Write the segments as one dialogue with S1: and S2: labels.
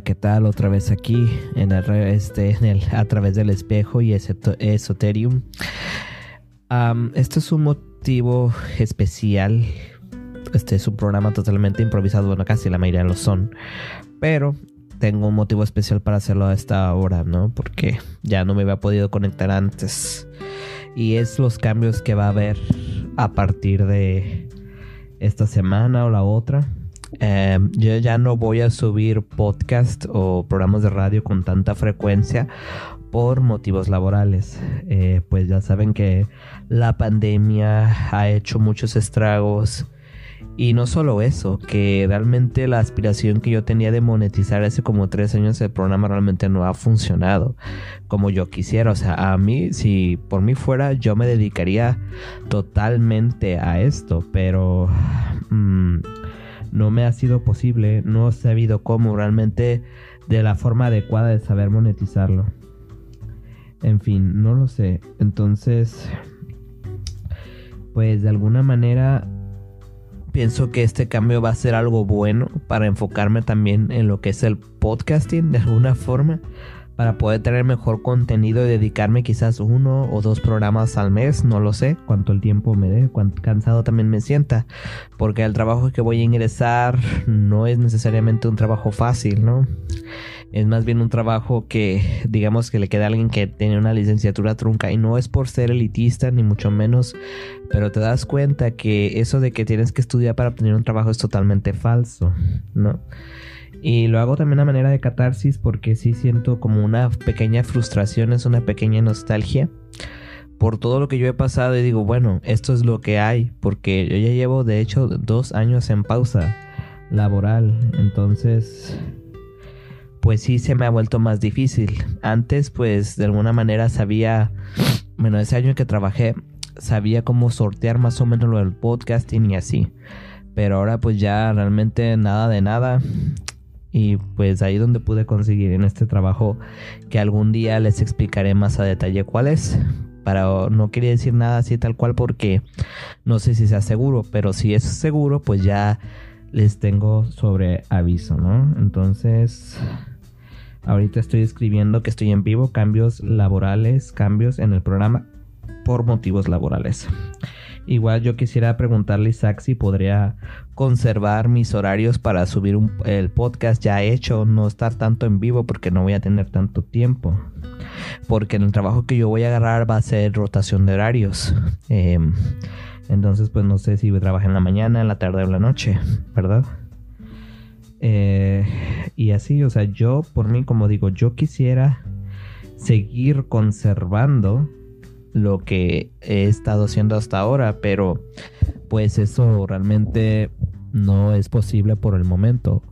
S1: ¿qué tal? Otra vez aquí en el, este, en el, a través del espejo y Esoterium. este es un motivo especial. Este es un programa totalmente improvisado, bueno, casi la mayoría lo son. Pero tengo un motivo especial para hacerlo a esta hora, ¿no? Porque ya no me había podido conectar antes. Y es los cambios que va a haber a partir de esta semana o la otra. Em, yo ya no voy a subir podcast o programas de radio con tanta frecuencia por motivos laborales. Eh, pues ya saben que la pandemia ha hecho muchos estragos. Y no solo eso, que realmente la aspiración que yo tenía de monetizar hace como tres años el programa realmente no ha funcionado como yo quisiera. O sea, a mí, si por mí fuera, yo me dedicaría totalmente a esto, pero... Mm, no me ha sido posible, no he sabido cómo realmente de la forma adecuada de saber monetizarlo. En fin, no lo sé. Entonces, pues de alguna manera pienso que este cambio va a ser algo bueno para enfocarme también en lo que es el podcasting de alguna forma para poder tener mejor contenido y dedicarme quizás uno o dos programas al mes, no lo sé, cuánto el tiempo me dé, cuánto cansado también me sienta, porque el trabajo que voy a ingresar no es necesariamente un trabajo fácil, ¿no? Es más bien un trabajo que, digamos, que le queda a alguien que tiene una licenciatura trunca y no es por ser elitista ni mucho menos, pero te das cuenta que eso de que tienes que estudiar para obtener un trabajo es totalmente falso, ¿no? Y lo hago también a manera de catarsis porque sí siento como una pequeña frustración, es una pequeña nostalgia por todo lo que yo he pasado y digo, bueno, esto es lo que hay, porque yo ya llevo de hecho dos años en pausa laboral, entonces pues sí se me ha vuelto más difícil. Antes pues de alguna manera sabía, bueno, ese año que trabajé, sabía cómo sortear más o menos lo del podcasting y así. Pero ahora pues ya realmente nada de nada. Y pues ahí donde pude conseguir en este trabajo que algún día les explicaré más a detalle cuál es. Para no quería decir nada así tal cual porque no sé si sea seguro, pero si es seguro, pues ya les tengo sobre aviso, ¿no? Entonces, ahorita estoy escribiendo que estoy en vivo, cambios laborales, cambios en el programa por motivos laborales. Igual yo quisiera preguntarle Isaac si podría conservar mis horarios para subir el podcast ya hecho, no estar tanto en vivo porque no voy a tener tanto tiempo. Porque en el trabajo que yo voy a agarrar va a ser rotación de horarios. Em, entonces pues no sé si trabajar en la mañana, en la tarde o en la noche, ¿verdad? Eh, y así, o sea, yo por mí, como digo, yo quisiera seguir conservando lo que he estado haciendo hasta ahora, pero pues eso realmente no es posible por el momento.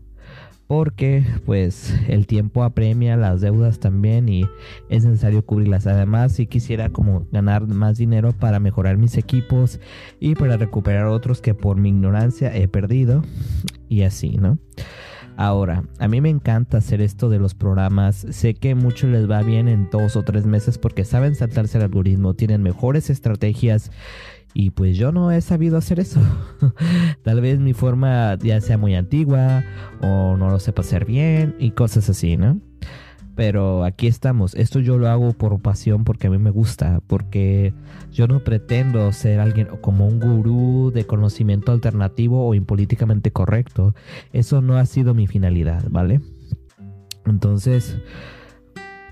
S1: Porque pues el tiempo apremia las deudas también y es necesario cubrirlas. Además, si quisiera como ganar más dinero para mejorar mis equipos y para recuperar otros que por mi ignorancia he perdido y así, ¿no? Ahora, a mí me encanta hacer esto de los programas. Sé que mucho les va bien en dos o tres meses porque saben saltarse el algoritmo, tienen mejores estrategias y pues yo no he sabido hacer eso. Tal vez mi forma ya sea muy antigua o no lo sepa hacer bien y cosas así, ¿no? Pero aquí estamos. Esto yo lo hago por pasión porque a mí me gusta. Porque yo no pretendo ser alguien como un gurú de conocimiento alternativo o impolíticamente correcto. Eso no ha sido mi finalidad, ¿vale? Entonces,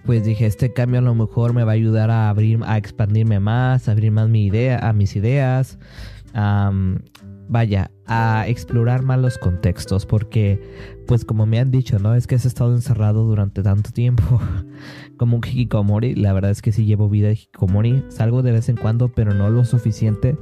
S1: pues dije, este cambio a lo mejor me va a ayudar a abrir, a expandirme más, a abrir más mi idea, a mis ideas vaya, a explorar más los contextos, porque, pues como me han dicho, ¿no? Es que has estado encerrado durante tanto tiempo, como un hikikomori, la verdad es que sí llevo vida de hikikomori, salgo de vez en cuando, pero no lo suficiente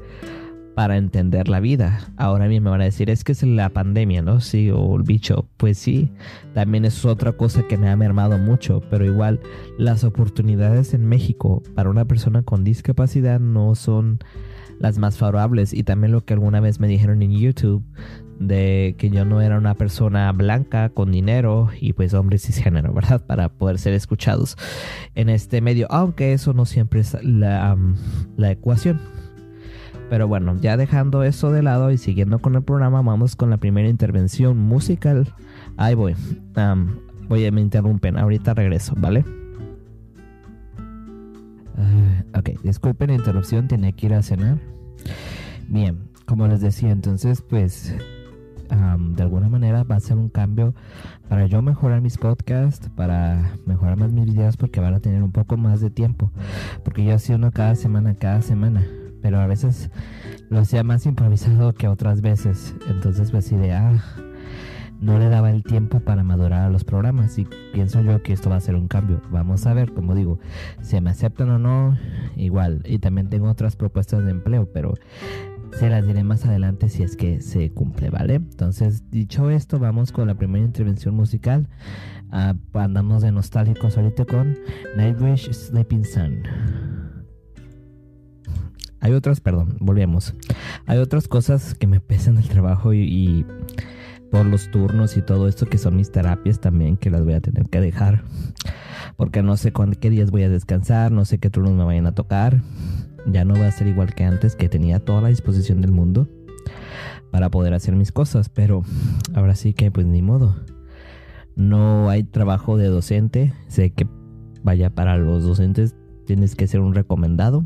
S1: para entender la vida. Ahora bien me van a decir, es que es la pandemia, ¿no? Sí, o el bicho. Pues sí, también es otra cosa que me ha mermado mucho, pero igual las oportunidades en México para una persona con discapacidad no son las más favorables y también lo que alguna vez me dijeron en YouTube de que yo no era una persona blanca con dinero y pues hombre cisgénero, ¿verdad? Para poder ser escuchados en este medio, aunque eso no siempre es la, la ecuación. Pero bueno, ya dejando eso de lado y siguiendo con el programa, vamos con la primera intervención musical. Ahí voy. Oye, me interrumpen. Ahorita regreso, ¿vale? Uh, ok, disculpen la interrupción. Tenía que ir a cenar. Bien, como les decía, entonces, pues de alguna manera va a ser un cambio para yo mejorar mis podcasts, para mejorar más mis videos porque van a tener un poco más de tiempo. Porque yo hacía uno cada semana, cada semana. Pero a veces lo hacía más improvisado que otras veces. Entonces pues de ah, no le daba el tiempo para madurar a los programas y pienso yo que esto va a ser un cambio. Vamos a ver, como digo, si me aceptan o no, igual. Y también tengo otras propuestas de empleo, pero se las diré más adelante si es que se cumple, ¿vale? Entonces, dicho esto, vamos con la primera intervención musical. Uh, andamos de nostálgicos ahorita con Nightwish Sleeping Sun. Hay otras, perdón, volvemos. Hay otras cosas que me pesan el trabajo y, los turnos y todo esto que son mis terapias también que las voy a tener que dejar. Porque no sé cuándo, qué días voy a descansar, no sé qué turnos me vayan a tocar ya no va a ser igual que antes, que tenía toda la disposición del mundo para poder hacer mis cosas, pero ahora sí que pues ni modo. No hay trabajo de docente, sé que vaya para los docentes tienes que ser un recomendado.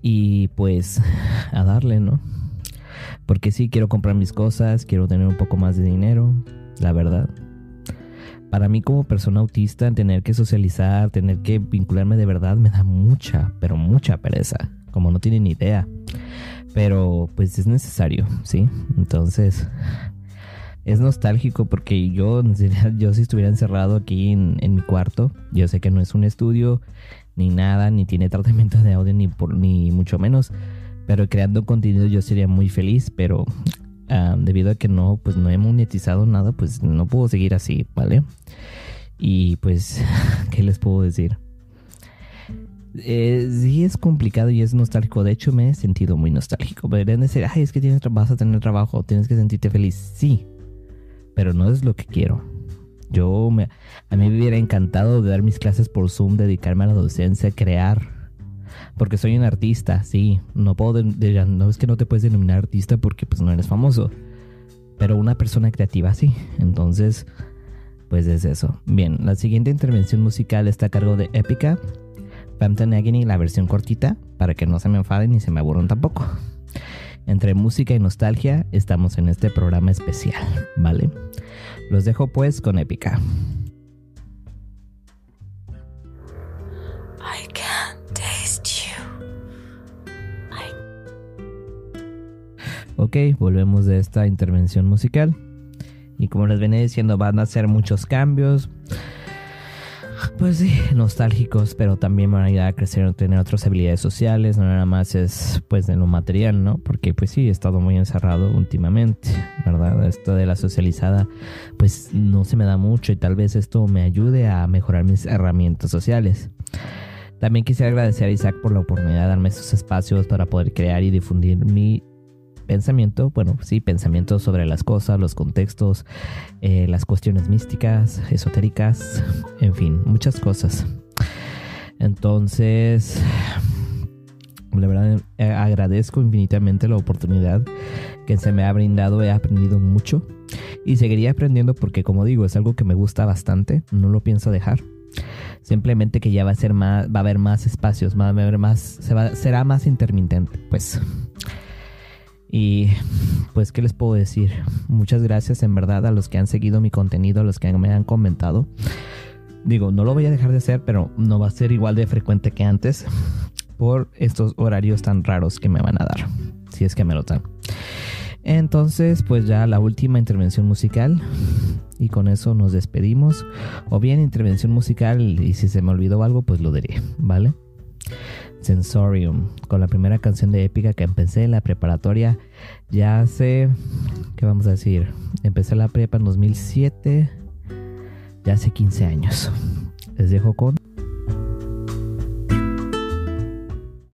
S1: Y pues a darle, ¿no? Porque sí quiero comprar mis cosas, quiero tener un poco más de dinero, la verdad. Para mí como persona autista, tener que socializar, tener que vincularme de verdad me da mucha, pero mucha pereza, como no tienen idea. Pero pues es necesario, ¿sí? Entonces es nostálgico porque yo, yo si estuviera encerrado aquí en, mi cuarto, yo sé que no es un estudio ni nada, ni tiene tratamiento de audio ni, por, ni mucho menos, pero creando contenido yo sería muy feliz, pero debido a que no, pues no he monetizado nada, pues no puedo seguir así, ¿vale? Y pues, ¿qué les puedo decir? Eh, sí es complicado y es nostálgico. De hecho, me he sentido muy nostálgico. Podrían decir, ay, es que tienes, vas a tener trabajo, tienes que sentirte feliz. Sí, pero no es lo que quiero. Yo, me, a mí me hubiera encantado de dar mis clases por Zoom, dedicarme a la docencia, crear porque soy un artista, sí, no puedo, no es que no te puedes denominar artista porque pues no eres famoso, pero una persona creativa sí, entonces pues es eso. Bien, la siguiente intervención musical está a cargo de Epica, Phantom Agony, la versión cortita, para que no se me enfaden ni se me aburran tampoco. Entre música y nostalgia estamos en este programa especial, ¿vale? Los dejo pues con Épica. Ok, volvemos de esta intervención musical. Y como les venía diciendo, van a hacer muchos cambios. Pues sí, nostálgicos, pero también van a ayudar a crecer, a tener otras habilidades sociales, no nada más es pues en lo material, ¿no? Porque pues sí, he estado muy encerrado últimamente, ¿verdad? Esto de la socializada pues no se me da mucho y tal vez esto me ayude a mejorar mis herramientas sociales. También quisiera agradecer a Isaac por la oportunidad de darme estos espacios para poder crear y difundir mi pensamiento, bueno, sí, pensamiento sobre las cosas, los contextos, eh, las cuestiones místicas, esotéricas, en fin, muchas cosas. Entonces, la verdad eh, agradezco infinitamente la oportunidad que se me ha brindado, he aprendido mucho y seguiría aprendiendo porque como digo, es algo que me gusta bastante, no lo pienso dejar. Simplemente que ya va a ser más, va a haber más espacios, va a haber más, será más intermitente, pues. Y pues, ¿qué les puedo decir? Muchas gracias en verdad a los que han seguido mi contenido, a los que me han comentado. Digo, no lo voy a dejar de hacer, pero no va a ser igual de frecuente que antes por estos horarios tan raros que me van a dar, si es que me lo dan. Entonces, pues ya la última intervención musical y con eso nos despedimos. O bien intervención musical y si se me olvidó algo, pues lo diré, ¿vale? Sensorium, con la primera canción de Épica que empecé en la preparatoria ya hace, ¿qué vamos a decir? Empecé la prepa en 2007, ya hace 15 años. Les dejo con